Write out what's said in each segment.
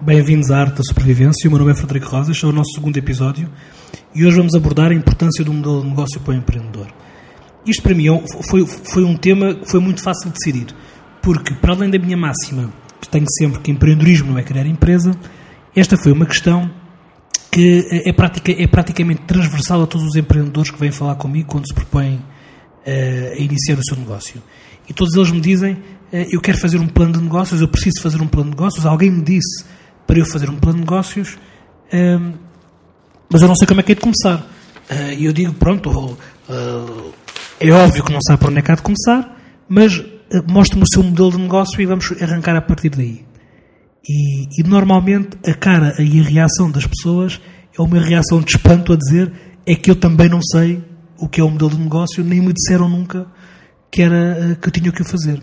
Bem-vindos à Arte da Supervivência. O meu nome é Frederico Rosa, este é o nosso segundo episódio e hoje vamos abordar a importância do modelo de negócio para o empreendedor. Isto para mim é foi, foi um tema que foi muito fácil de decidir, porque para além da minha máxima, que tenho sempre que empreendedorismo não é criar empresa, esta foi uma questão que é, pratica, é praticamente transversal a todos os empreendedores que vêm falar comigo quando se propõem uh, a iniciar o seu negócio. E todos eles me dizem: uh, Eu quero fazer um plano de negócios, eu preciso fazer um plano de negócios. Alguém me disse para eu fazer um plano de negócios, uh, mas eu não sei como é que é de começar. E eu digo: Pronto, é óbvio que não sabe por onde é que há de começar, mas mostre-me o seu modelo de negócio e vamos arrancar a partir daí. E, e, normalmente a cara e a reação das pessoas é uma reação de espanto a dizer é que eu também não sei o que é o modelo de negócio, nem me disseram nunca que era que eu tinha que o fazer.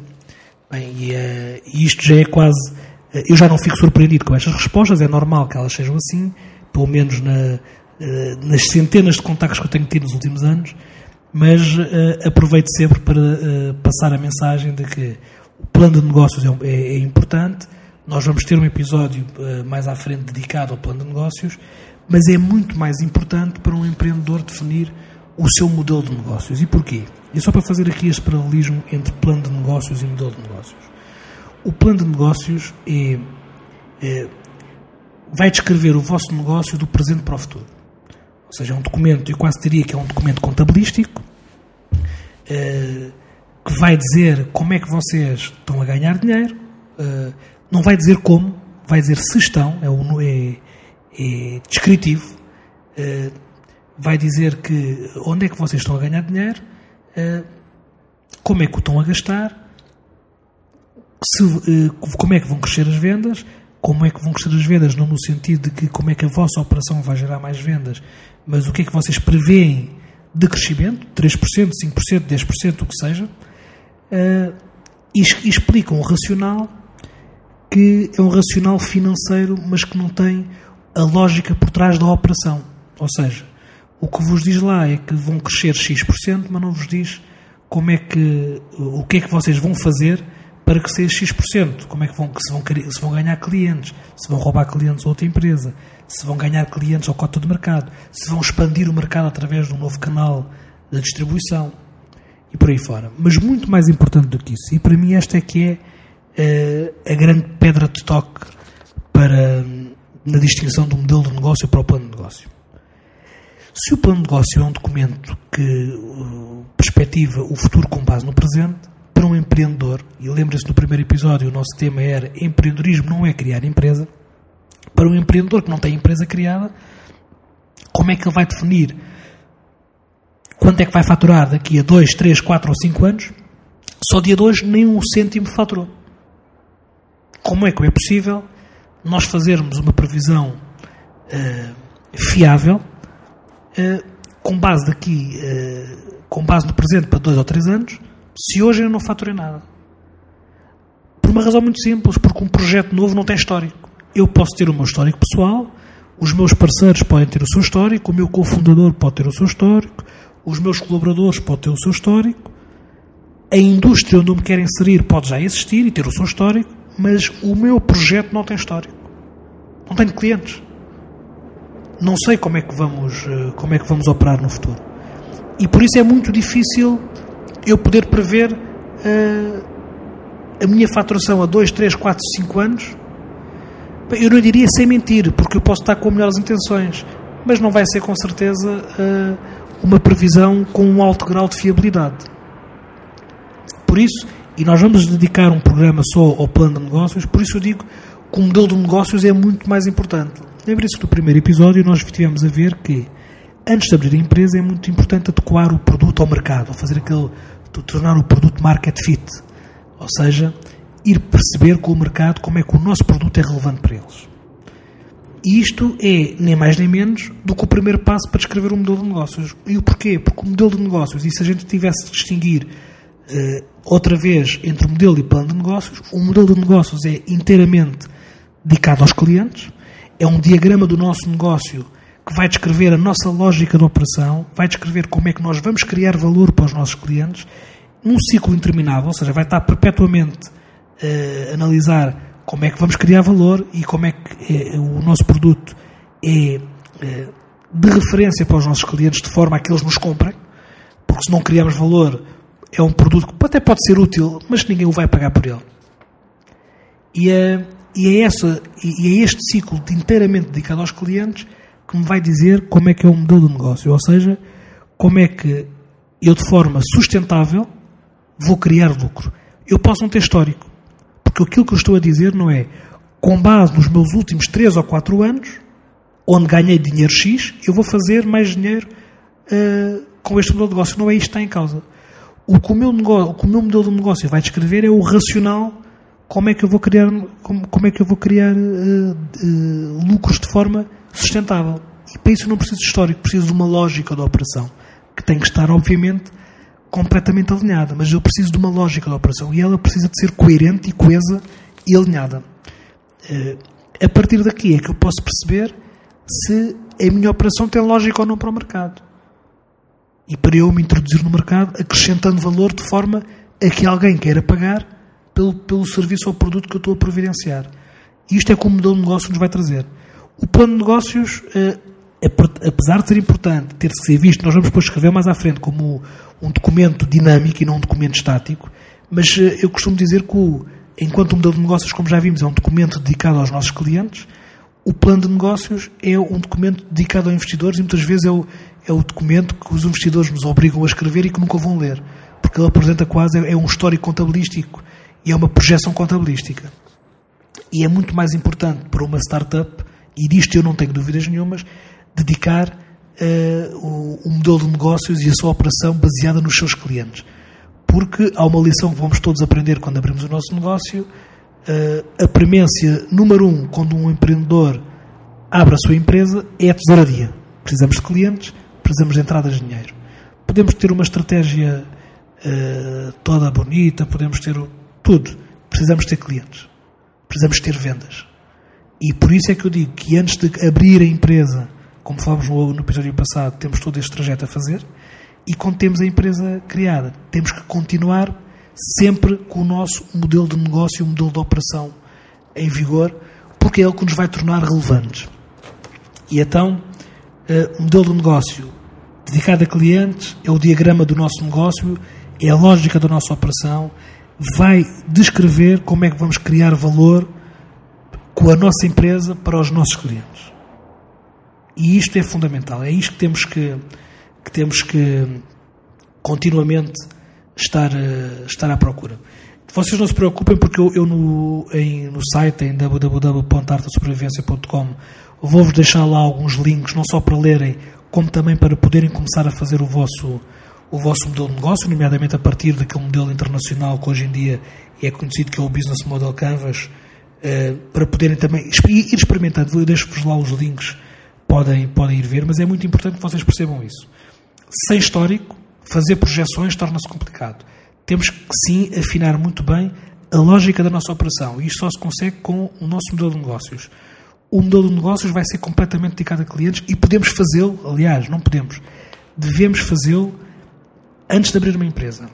Bem, e, uh, isto já é quase. Uh, eu já não fico surpreendido com estas respostas, é normal que elas sejam assim, pelo menos na, nas centenas de contactos que eu tenho tido nos últimos anos, mas aproveito sempre para passar a mensagem de que o plano de negócios é, é, é importante nós vamos ter um episódio uh, mais à frente dedicado ao plano de negócios, mas é muito mais importante para um empreendedor definir o seu modelo de negócios. E porquê? E só para fazer aqui este paralelismo entre plano de negócios e modelo de negócios. O plano de negócios é, é, vai descrever o vosso negócio do presente para o futuro. Ou seja, é um documento, eu quase diria que é um documento contabilístico, é, que vai dizer como é que vocês estão a ganhar dinheiro, uh, não vai dizer como, vai dizer se estão, é, o, é, é descritivo, uh, vai dizer que onde é que vocês estão a ganhar dinheiro, uh, como é que o estão a gastar, se, uh, como é que vão crescer as vendas, como é que vão crescer as vendas, não no sentido de que como é que a vossa operação vai gerar mais vendas, mas o que é que vocês preveem de crescimento, 3%, 5%, 10%, o que seja, e explicam o racional que é um racional financeiro, mas que não tem a lógica por trás da operação. Ou seja, o que vos diz lá é que vão crescer X%, mas não vos diz como é que, o que é que vocês vão fazer para crescer X%. Como é que vão, se vão, se vão ganhar clientes, se vão roubar clientes a outra empresa, se vão ganhar clientes ao cota de mercado, se vão expandir o mercado através de um novo canal de distribuição e por aí fora. Mas muito mais importante do que isso, e para mim esta é que é uh, a grande pedra de toque para, na distinção do modelo de negócio para o plano de negócio. Se o plano de negócio é um documento que uh, perspectiva o futuro com base no presente, para um empreendedor, e lembre-se no primeiro episódio o nosso tema era empreendedorismo não é criar empresa, para um empreendedor que não tem empresa criada, como é que ele vai definir quanto é que vai faturar daqui a 2, 3, 4 ou 5 anos? Só dia de hoje nem um cêntimo faturou como é que é possível nós fazermos uma previsão uh, fiável uh, com base daqui, uh, com base no presente para dois ou três anos, se hoje eu não faturei nada? Por uma razão muito simples, porque um projeto novo não tem histórico. Eu posso ter o meu histórico pessoal, os meus parceiros podem ter o seu histórico, o meu cofundador pode ter o seu histórico, os meus colaboradores podem ter o seu histórico, a indústria onde eu me quero inserir pode já existir e ter o seu histórico, mas o meu projeto não tem história. Não tenho clientes. Não sei como é que vamos, eh, como é que vamos operar no futuro. E por isso é muito difícil eu poder prever uh, a minha faturação a 2, 3, 4, 5 anos. Eu não diria sem mentir, porque eu posso estar com melhores intenções, mas não vai ser com certeza uh, uma previsão com um alto grau de fiabilidade. Por isso, e nós vamos dedicar um programa só ao plano de negócios, por isso eu digo que o modelo de negócios é muito mais importante. Lembre-se no primeiro episódio nós tivemos a ver que antes de abrir a empresa é muito importante adequar o produto ao mercado, fazer aquele, tornar o produto market fit. Ou seja, ir perceber com o mercado como é que o nosso produto é relevante para eles. E isto é nem mais nem menos do que o primeiro passo para descrever um modelo de negócios. E o porquê? Porque o modelo de negócios, e se a gente tivesse de distinguir outra vez entre modelo e plano de negócios. O modelo de negócios é inteiramente dedicado aos clientes, é um diagrama do nosso negócio que vai descrever a nossa lógica de operação, vai descrever como é que nós vamos criar valor para os nossos clientes, num ciclo interminável, ou seja, vai estar perpetuamente a analisar como é que vamos criar valor e como é que é, o nosso produto é de referência para os nossos clientes de forma a que eles nos comprem, porque se não criarmos valor, é um produto que até pode ser útil, mas ninguém o vai pagar por ele. E é, e é, essa, e é este ciclo inteiramente dedicado aos clientes que me vai dizer como é que é o modelo de negócio, ou seja, como é que eu de forma sustentável vou criar lucro. Eu posso não ter histórico, porque aquilo que eu estou a dizer não é com base nos meus últimos 3 ou 4 anos, onde ganhei dinheiro X, eu vou fazer mais dinheiro uh, com este modelo de negócio. Não é isto que está em causa. O que o meu, negócio, o que o meu modelo de negócio vai descrever é o racional como é que eu vou criar, como, como é que eu vou criar uh, uh, lucros de forma sustentável. E para isso eu não preciso de histórico, preciso de uma lógica da operação, que tem que estar, obviamente, completamente alinhada. Mas eu preciso de uma lógica da operação e ela precisa de ser coerente e coesa e alinhada. Uh, a partir daqui é que eu posso perceber se a minha operação tem lógica ou não para o mercado. E para eu me introduzir no mercado, acrescentando valor de forma a que alguém queira pagar pelo, pelo serviço ou produto que eu estou a providenciar. Isto é como o modelo de negócio nos vai trazer. O plano de negócios, eh, apesar de ser importante, ter que ser visto, nós vamos depois escrever mais à frente como um documento dinâmico e não um documento estático, mas eh, eu costumo dizer que, enquanto o modelo de negócios, como já vimos, é um documento dedicado aos nossos clientes, o plano de negócios é um documento dedicado a investidores e muitas vezes é o, é o documento que os investidores nos obrigam a escrever e que nunca vão ler, porque ele apresenta quase, é, um histórico contabilístico e é uma projeção contabilística. E é muito mais importante para uma startup, e disto eu não tenho dúvidas nenhumas, dedicar uh, o, o modelo de negócios e a sua operação baseada nos seus clientes. Porque há uma lição que vamos todos aprender quando abrimos o nosso negócio, uh, a premência número um quando um empreendedor abre a sua empresa é a tesouraria. Precisamos de clientes, precisamos de entradas de dinheiro. Podemos ter uma estratégia uh, toda bonita, podemos ter tudo. Precisamos ter clientes. Precisamos ter vendas. E por isso é que eu digo que antes de abrir a empresa, como falámos no, no episódio passado, temos todo este trajeto a fazer. E quando temos a empresa criada, temos que continuar sempre com o nosso modelo de negócio, o modelo de operação em vigor, porque é ele que nos vai tornar relevantes. E então, uh, o modelo de negócio dedicado a clientes é o diagrama do nosso negócio, é a lógica da nossa operação, vai descrever como é que vamos criar valor com a nossa empresa para os nossos clientes. E isto é fundamental, é isto que temos que, que temos que continuamente estar, uh, estar à procura. Vocês não se preocupem porque eu, eu no, em, no site em www.artasupervivência.com vou-vos deixar lá alguns links, não só para lerem, como também para poderem começar a fazer o vosso, o vosso modelo de negócio, nomeadamente a partir daquele modelo internacional que hoje em dia é conhecido que é o Business Model Canvas, uh, para poderem também ir experimentando. Eu deixo-vos lá os links, podem, podem ir ver, mas é muito importante que vocês percebam isso. Sem histórico, fazer projeções torna-se complicado. Temos que sim afinar muito bem a lógica da nossa operação e isto só se consegue com o nosso modelo de negócios. O modelo de negócios vai ser completamente dedicado a clientes e podemos fazê-lo, aliás, não podemos, devemos fazê-lo antes de abrir uma empresa.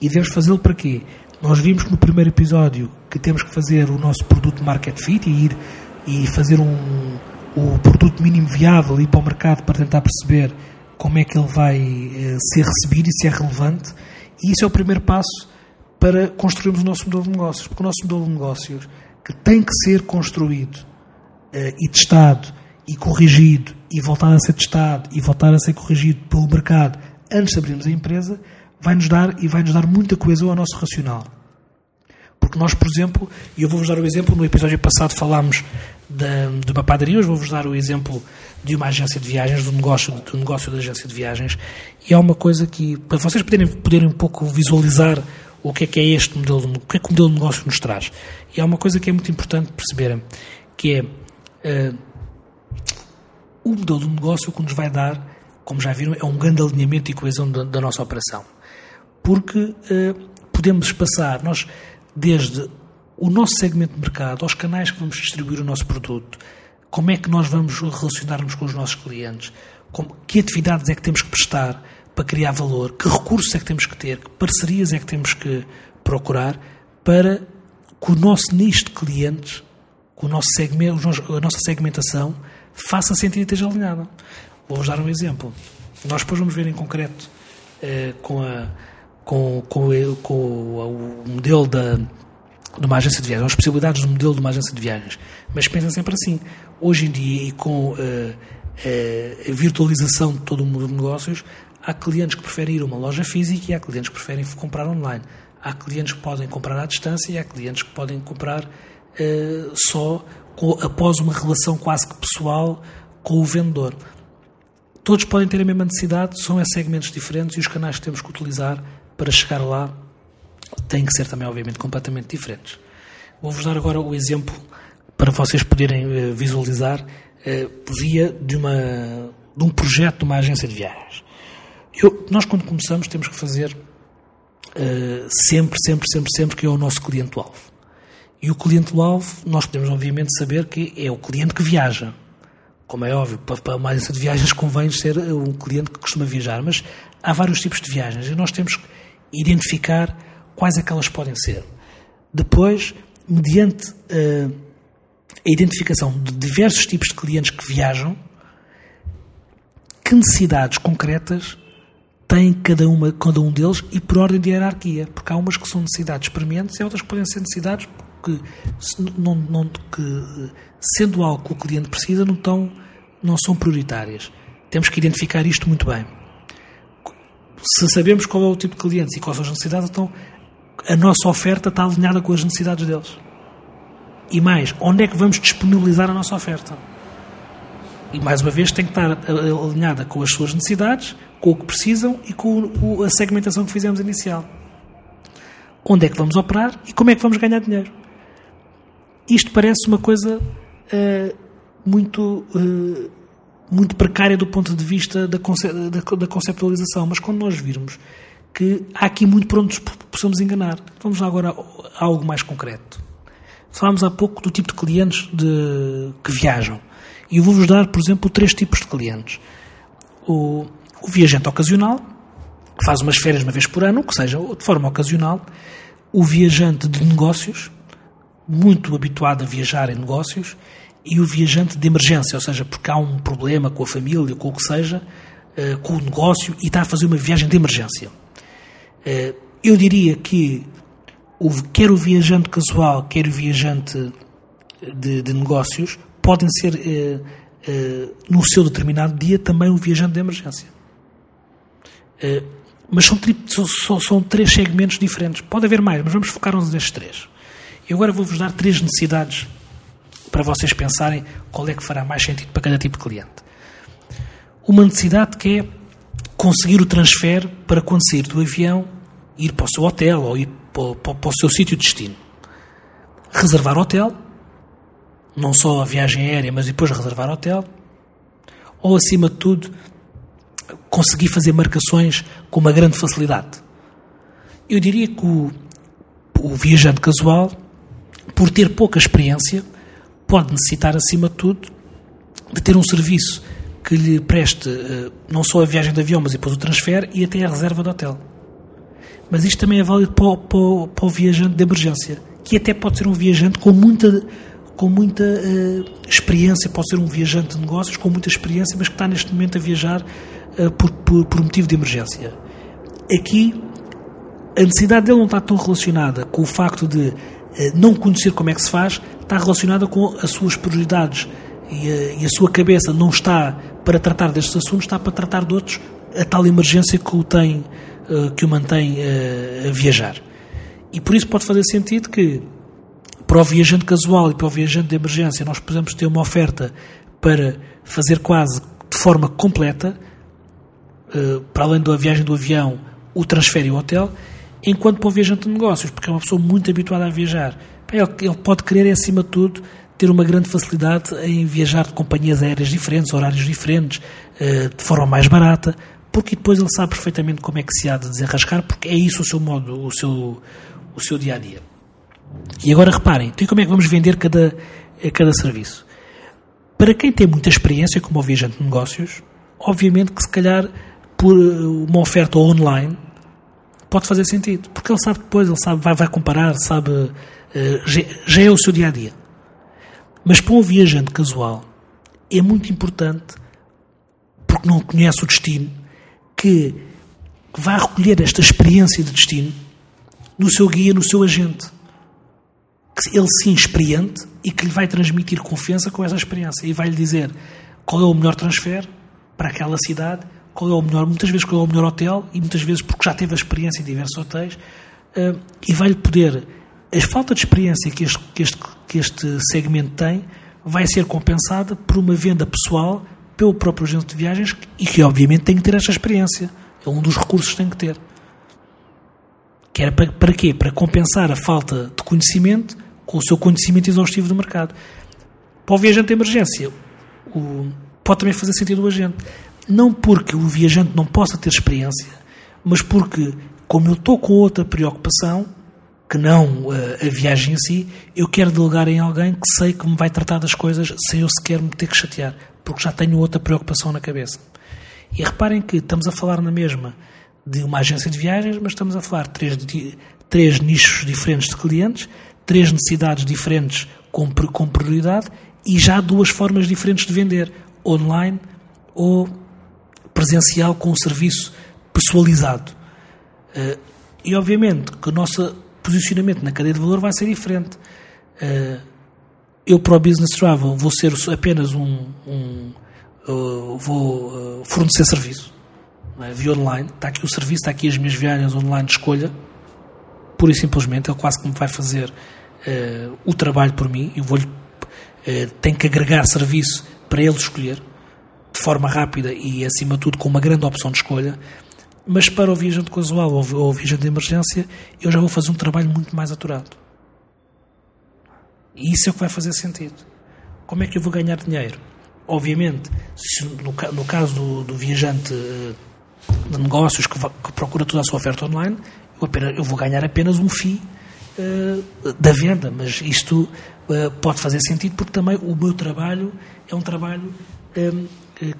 E devemos fazê-lo para quê? Nós vimos no primeiro episódio que temos que fazer o nosso produto market fit e ir e fazer um, o produto mínimo viável e ir para o mercado para tentar perceber como é que ele vai eh, ser recebido e se é relevante. E isso é o primeiro passo para construirmos o nosso modelo de negócios. Porque o nosso modelo de negócios, que tem que ser construído eh, e testado e corrigido e voltar a ser testado e voltar a ser corrigido pelo mercado antes de abrirmos a empresa, vai-nos dar e vai-nos dar muita coesão ao nosso racional. Porque nós, por exemplo, e eu vou-vos dar o exemplo, no episódio passado falámos de, uma padaria, hoje vou-vos dar o exemplo de uma agência de viagens, do negócio, do negócio da agência de viagens, e é uma coisa que, para vocês poderem, poderem um pouco visualizar o que é que é este modelo, o que é que o modelo de negócio nos traz. E há uma coisa que é muito importante perceberem, que é uh, o modelo de negócio que nos vai dar, como já viram, é um grande alinhamento e coesão da, da nossa operação. Porque uh, podemos passar, nós, desde o nosso segmento de mercado, aos canais que vamos distribuir o nosso produto, como é que nós vamos relacionar-nos com os nossos clientes, como, que atividades é que temos que prestar para criar valor, que recursos é que temos que ter, que parcerias é que temos que procurar para que o nosso nicho de clientes, que o nosso segmento, a nossa segmentação faça sentido e esteja alinhada. Vou-vos dar um exemplo. Nós depois vamos ver em concreto eh, com, a, com, com, com o, modelo da, de uma agência de viagens, as possibilidades do modelo de uma agência de viagens. Mas pensem sempre assim. Hoje em dia, e com uh, uh, a virtualização de todo o mundo de negócios, há clientes que preferem ir a uma loja física e há clientes que preferem comprar online. Há clientes que podem comprar à distância e há clientes que podem comprar uh, só após uma relação quase que pessoal com o vendedor. Todos podem ter a mesma necessidade, são segmentos diferentes e os canais que temos que utilizar para chegar lá têm que ser também, obviamente, completamente diferentes. Vou-vos dar agora o exemplo para vocês poderem uh, visualizar uh, via de, uma, de um projeto de uma agência de viagens. Eu, nós, quando começamos, temos que fazer uh, sempre, sempre, sempre, sempre que é o nosso cliente-alvo. E o cliente-alvo, nós podemos, obviamente, saber que é o cliente que viaja. Como é óbvio, para uma agência de viagens convém ser um cliente que costuma viajar, mas há vários tipos de viagens e nós temos que identificar quais é podem ser. Depois, mediante uh, a identificação de diversos tipos de clientes que viajam, que necessidades concretas tem cada, uma, cada um deles e por ordem de hierarquia, porque há umas que são necessidades prementes e outras que podem ser necessidades que, não, não, que sendo algo que o cliente precisa, não, tão, não são prioritárias. Temos que identificar isto muito bem. Se sabemos qual é o tipo de clientes e quais são as necessidades, então a nossa oferta está alinhada com as necessidades deles. E mais, onde é que vamos disponibilizar a nossa oferta? E mais uma vez tem que estar alinhada com as suas necessidades, com o que precisam e com a segmentação que fizemos inicial. Onde é que vamos operar e como é que vamos ganhar dinheiro? Isto parece uma coisa uh, muito, uh, muito precária do ponto de vista da, conce da, da conceptualização, mas quando nós virmos que há aqui muito por onde possamos enganar. Vamos agora a algo mais concreto. Falámos há pouco do tipo de clientes de, que viajam. E eu vou-vos dar, por exemplo, três tipos de clientes. O, o viajante ocasional, que faz umas férias uma vez por ano, que seja de forma ocasional. O viajante de negócios, muito habituado a viajar em negócios. E o viajante de emergência, ou seja, porque há um problema com a família, com o que seja, eh, com o negócio e está a fazer uma viagem de emergência. Eh, eu diria que quer o viajante casual, quer o viajante de, de negócios podem ser, eh, eh, no seu determinado dia, também um viajante de emergência. Mas são, são, são, três segmentos diferentes. Pode haver mais, mas vamos focar-nos nestes três. Eu agora vou-vos dar três necessidades para vocês pensarem qual é que fará mais sentido para cada tipo de cliente. Uma necessidade que é conseguir o transfer para quando sair do avião ir para o seu hotel ou ir para, para, para o seu sítio de destino. Reservar hotel, não só a viagem aérea, mas depois reservar hotel, ou acima de tudo, conseguir fazer marcações com uma grande facilidade. Eu diria que o, o viajante casual, por ter pouca experiência, pode necessitar, acima de tudo, de ter um serviço que lhe preste uh, não só a viagem de avião, mas depois o transfer e até a reserva de hotel. Mas isto também é válido para para para o viajante de emergência, que até pode ser um viajante com muita, com muita uh, experiência, pode ser um viajante de negócios com muita experiência, mas que está neste momento a viajar uh, por, por, por motivo de emergência. Aqui, a necessidade dele não está tão relacionada com o facto de não conhecer como é que se faz, está relacionada com as suas prioridades e a, e a, sua cabeça não está para tratar destes assuntos, está para tratar de outros, a tal emergência que o, tem, que o mantém a viajar. E por isso pode fazer sentido que para o viajante casual e para o viajante de emergência nós podemos ter uma oferta para fazer quase de forma completa, uh, para além da viagem do avião, o transfer e o hotel, enquanto para o viajante de negócios, porque é uma pessoa muito habituada a viajar, ele pode querer, acima de tudo, ter uma grande facilidade em viajar de companhias aéreas diferentes, horários diferentes, eh, de forma mais barata, porque depois ele sabe perfeitamente como é que se há de desenrascar, porque é isso o seu modo, o seu, o seu dia a dia. E agora reparem, então como é que vamos vender cada, cada serviço? Para quem tem muita experiência como viajante de negócios, obviamente que se calhar por uma oferta online pode fazer sentido, porque ele sabe depois, ele sabe, vai, vai comparar, sabe, já, já é o seu dia a dia. Mas para um viajante casual é muito importante, porque não conhece o destino, que vai recolher esta experiência de destino no seu guia, no seu agente. Que ele se experiente e que lhe vai transmitir confiança com essa experiência e vai lhe dizer qual é o melhor transfer para aquela cidade, qual é o melhor, muitas vezes qual é o melhor hotel e muitas vezes porque já teve a experiência em diversos hotéis uh, e vai-lhe poder a falta de experiência que este, que, este, que este segmento tem vai ser compensada por uma venda pessoal pelo próprio agente de viagens e que obviamente tem que ter esta experiência. É um dos recursos que tem que ter. Que era para, para quê? Para compensar a falta de conhecimento com o seu conhecimento exaustivo do mercado. Para o viajante de emergência, o, pode também fazer sentido o agente. Não porque o viajante não possa ter experiência, mas porque, como eu estou com outra preocupação, que não a, a viagem em si, eu quero delegar em alguém que sei que me vai tratar das coisas sem eu sequer me ter que chatear, porque já tenho outra preocupação na cabeça. E reparem que estamos a falar na mesma de uma agência de viagens, mas estamos a falar de três, de, três nichos diferentes de clientes, três necessidades diferentes com, com prioridade e já duas formas diferentes de vender, online ou presencial com um serviço personalizado. Uh, e obviamente que a nossa posicionamento na cadeia de valor vai ser diferente. Uh, eu para o Business Travel vou ser apenas um, um uh, vou fornecer serviço é? online, está aqui o serviço, está aqui as minhas viagens online de escolha, pura e simplesmente, ele quase que me vai fazer o trabalho por mim, eu vou-lhe tenho que agregar serviço para ele escolher de forma rápida e acima de tudo com uma grande opção de escolha mas para o viajante casual ou, o viajante de emergência, eu já vou fazer um trabalho muito mais aturado. E isso é o que vai fazer sentido. Como é que eu vou ganhar dinheiro? Obviamente, se no, no caso do, do, viajante eh, de negócios que, que, procura toda a sua oferta online, eu, apenas, eu vou ganhar apenas um FII uh, da venda, mas isto uh, pode fazer sentido porque também o meu trabalho é um trabalho um,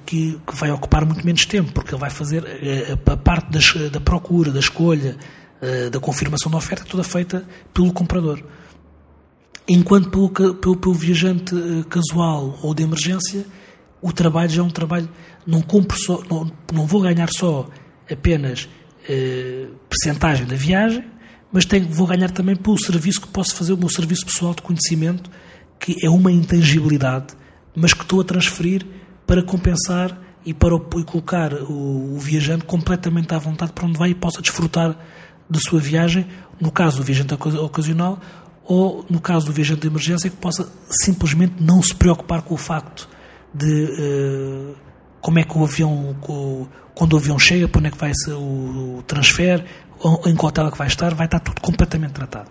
que, que, vai ocupar muito menos tempo, porque ele vai fazer eh, a, parte das, da procura, da escolha, eh, da confirmação da oferta, toda feita pelo comprador. Enquanto pelo, pelo, pelo viajante eh, casual ou de emergência, o trabalho já é um trabalho, não, compro só, não, não vou ganhar só apenas eh, percentagem da viagem, mas tenho, vou ganhar também pelo serviço que posso fazer, o meu serviço pessoal de conhecimento, que é uma intangibilidade, mas que estou a transferir para compensar e para e colocar o, o, viajante completamente à vontade para onde vai e possa desfrutar da sua viagem, no caso do viajante ocasional ou no caso do viajante de emergência que possa simplesmente não se preocupar com o facto de uh, como é que o avião, quando o avião chega, para onde é que vai ser o transfer, em qual hotel é que vai estar, vai estar tudo completamente tratado.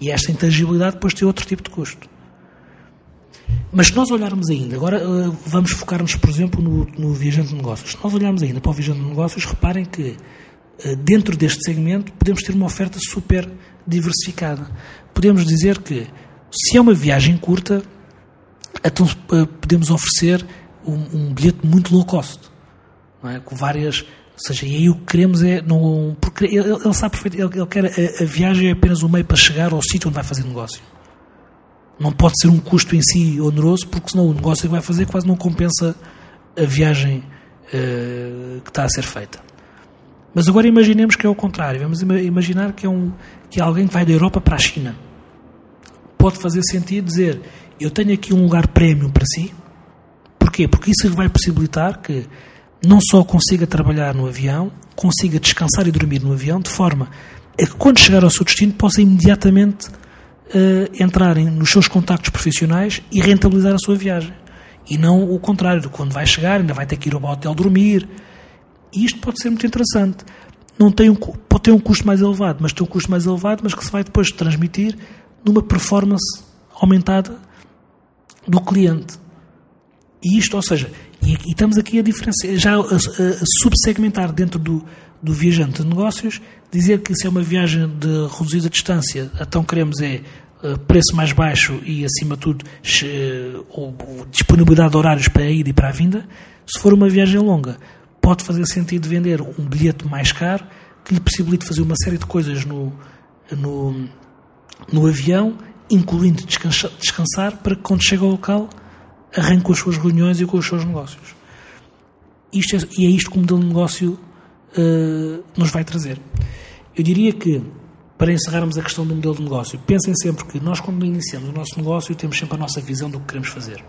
E esta intangibilidade depois tem outro tipo de custo. Mas se nós olharmos ainda, agora uh, vamos focar-nos, por exemplo, no, no, viajante de negócios. Se nós olharmos ainda para o viajante de negócios, reparem que uh, dentro deste segmento podemos ter uma oferta super diversificada. Podemos dizer que se é uma viagem curta, então podemos oferecer um, um, bilhete muito low cost, é? com várias. Ou seja, e aí o que queremos é. Não, porque ele, ele sabe perfeitamente, ele, ele quer. A, a viagem é apenas um meio para chegar ao sítio onde vai fazer negócio não pode ser um custo em si oneroso, porque senão o negócio que vai fazer quase não compensa a viagem uh, que está a ser feita. Mas agora imaginemos que é o contrário. Vamos imaginar que é, um, que é alguém que vai da Europa para a China. Pode fazer sentido dizer: Eu tenho aqui um lugar prémio para si. Porquê? Porque isso vai possibilitar que não só consiga trabalhar no avião, consiga descansar e dormir no avião, de forma a que quando chegar ao seu destino possa imediatamente uh, entrarem nos seus contactos profissionais e rentabilizar a sua viagem. E não o contrário, quando vai chegar, ainda vai ter que ir ao hotel dormir. E isto pode ser muito interessante. Não tem um, pode ter um custo mais elevado, mas tem um custo mais elevado, mas que se vai depois transmitir numa performance aumentada do cliente. E isto, ou seja, E, e estamos aqui a diferenciar, já a, a, a subsegmentar dentro do, do viajante de negócios, dizer que se é uma viagem de reduzida distância, então queremos é uh, preço mais baixo e, acima de tudo, uh, disponibilidade de horários para a ida e para a vinda. Se for uma viagem longa, pode fazer sentido vender um bilhete mais caro que lhe possibilite fazer uma série de coisas no, no, no avião, incluindo descansar, descansar, para que quando chega ao local arranque com as suas reuniões e com os seus negócios. Isto é, e é isto que o modelo de negócio uh, nos vai trazer. Eu diria que, para encerrarmos a questão do modelo de negócio, pensem sempre que nós, quando iniciamos o nosso negócio, temos sempre a nossa visão do que queremos fazer.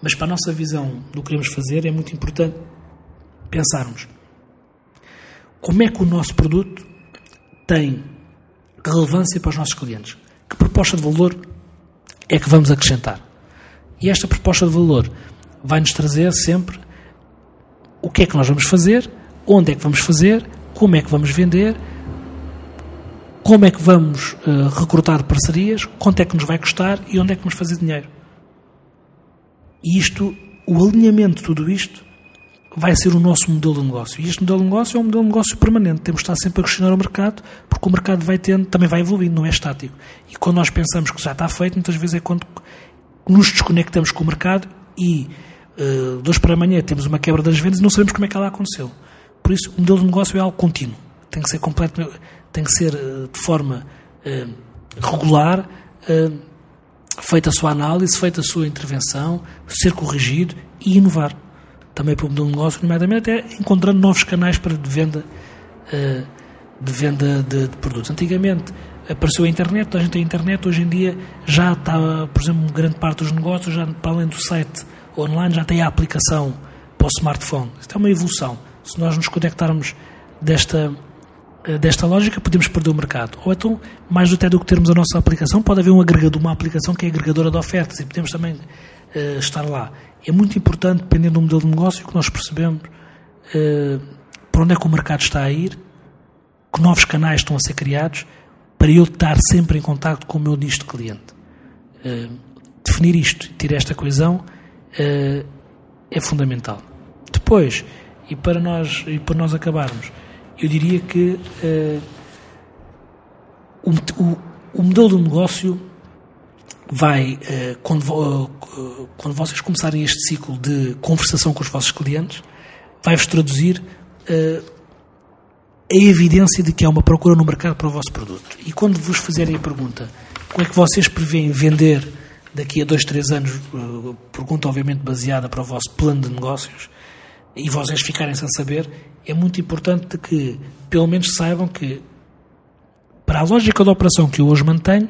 Mas para a nossa visão do que queremos fazer, é muito importante pensarmos como é que o nosso produto tem relevância para os nossos clientes. Que proposta de valor é que vamos acrescentar? E esta proposta de valor vai-nos trazer sempre o que é que nós vamos fazer, onde é que vamos fazer, como é que vamos vender, como é que vamos uh, recrutar parcerias, quanto é que nos vai custar e onde é que vamos fazer dinheiro. E isto, o alinhamento de tudo isto, vai ser o nosso modelo de negócio. E este modelo de negócio é um modelo de negócio permanente. Temos de estar sempre a questionar o mercado, porque o mercado vai tendo, também vai evoluindo, não é estático. E quando nós pensamos que já está feito, muitas vezes é quando nos desconectamos com o mercado e uh, de hoje para amanhã temos uma quebra das vendas e não sabemos como é que ela aconteceu. Por isso, o modelo de negócio é algo contínuo. Tem que ser completo, tem que ser uh, de forma uh, regular, feita a sua análise, feita a sua intervenção, ser corrigido e inovar. Também para o modelo de negócio, nomeadamente, até encontrando novos canais para de venda, de, venda de, de produtos. Antigamente, apareceu a internet, a gente tem internet, hoje em dia já está, por exemplo, grande parte dos negócios, já para além do site online, já tem a aplicação para o smartphone. Isto é uma evolução. Se nós nos conectarmos desta, desta lógica, podemos perder o mercado. Ou então, mais até do que termos a nossa aplicação, pode haver um agregador, uma aplicação que é agregadora de ofertas e podemos também uh, estar lá. É muito importante, dependendo do modelo de negócio, que nós percebemos uh, para onde é que o mercado está a ir, que novos canais estão a ser criados, para eu estar sempre em contato com o meu nicho de cliente. Uh, definir isto, ter esta coesão, uh, é fundamental. Depois, e para nós, e para nós acabarmos, eu diria que uh, o, o, o, modelo do negócio vai, quando, quando vocês começarem este ciclo de conversação com os vossos clientes, vai-vos traduzir a evidência de que há uma procura no mercado para o vosso produto. E quando vos fizerem a pergunta como é que vocês prevêem vender daqui a dois, três anos, eh, pergunta obviamente baseada para o vosso plano de negócios, e vocês ficarem sem saber, é muito importante que pelo menos saibam que para a lógica da operação que eu hoje mantenho,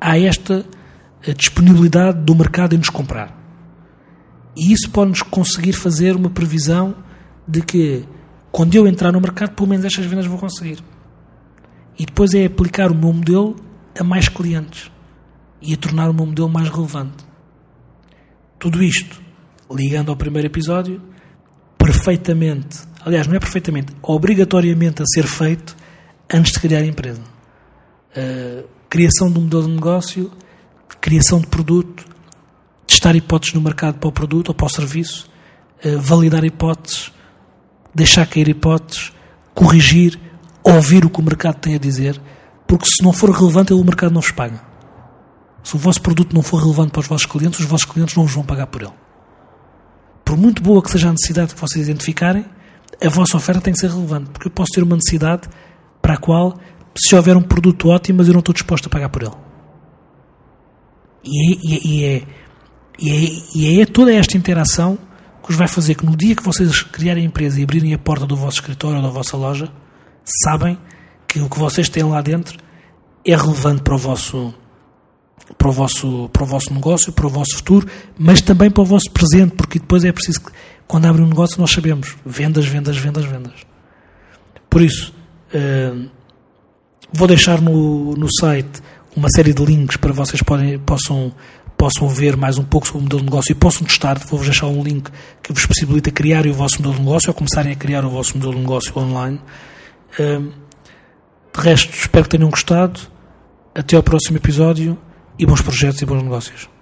há esta eh, disponibilidade do mercado em nos comprar. E isso pode-nos conseguir fazer uma previsão de que quando eu entrar no mercado, pelo menos estas vendas vou conseguir. E depois é aplicar o meu modelo a mais clientes e a tornar o meu modelo mais relevante. Tudo isto, ligando ao primeiro episódio, perfeitamente, aliás, não é perfeitamente, obrigatoriamente a ser feito antes de criar a empresa. Uh, criação de um modelo de negócio, criação de produto, testar hipóteses no mercado para o produto ou para o serviço, uh, validar hipóteses, deixar cair hipóteses, corrigir, ouvir o que o mercado tem a dizer, porque se não for relevante, o mercado não vos paga. Se o vosso produto não for relevante para os vossos clientes, os vossos clientes não vos vão pagar por ele. Por muito boa que seja a necessidade que vocês identificarem, a vossa oferta tem que ser relevante, porque eu posso ter uma necessidade para a qual, se houver um produto ótimo, mas eu não estou disposto a pagar por ele. E é, e é, e é, e é toda esta interação que os vai fazer que no dia que vocês criarem a empresa e abrirem a porta do vosso escritório ou da vossa loja, sabem que o que vocês têm lá dentro é relevante para o vosso para o vosso para o vosso negócio, para o vosso futuro, mas também para o vosso presente, porque depois é preciso que quando abrem um negócio nós sabemos vendas, vendas, vendas, vendas. Por isso, uh, vou deixar no, no site uma série de links para vocês podem, possam possam ver mais um pouco sobre o modelo de negócio e possam testar. Vou-vos deixar um link que vos possibilita criar o vosso modelo de negócio ou começarem a criar o vosso modelo de negócio online. De resto, espero que tenham gostado. Até ao próximo episódio e bons projetos e bons negócios.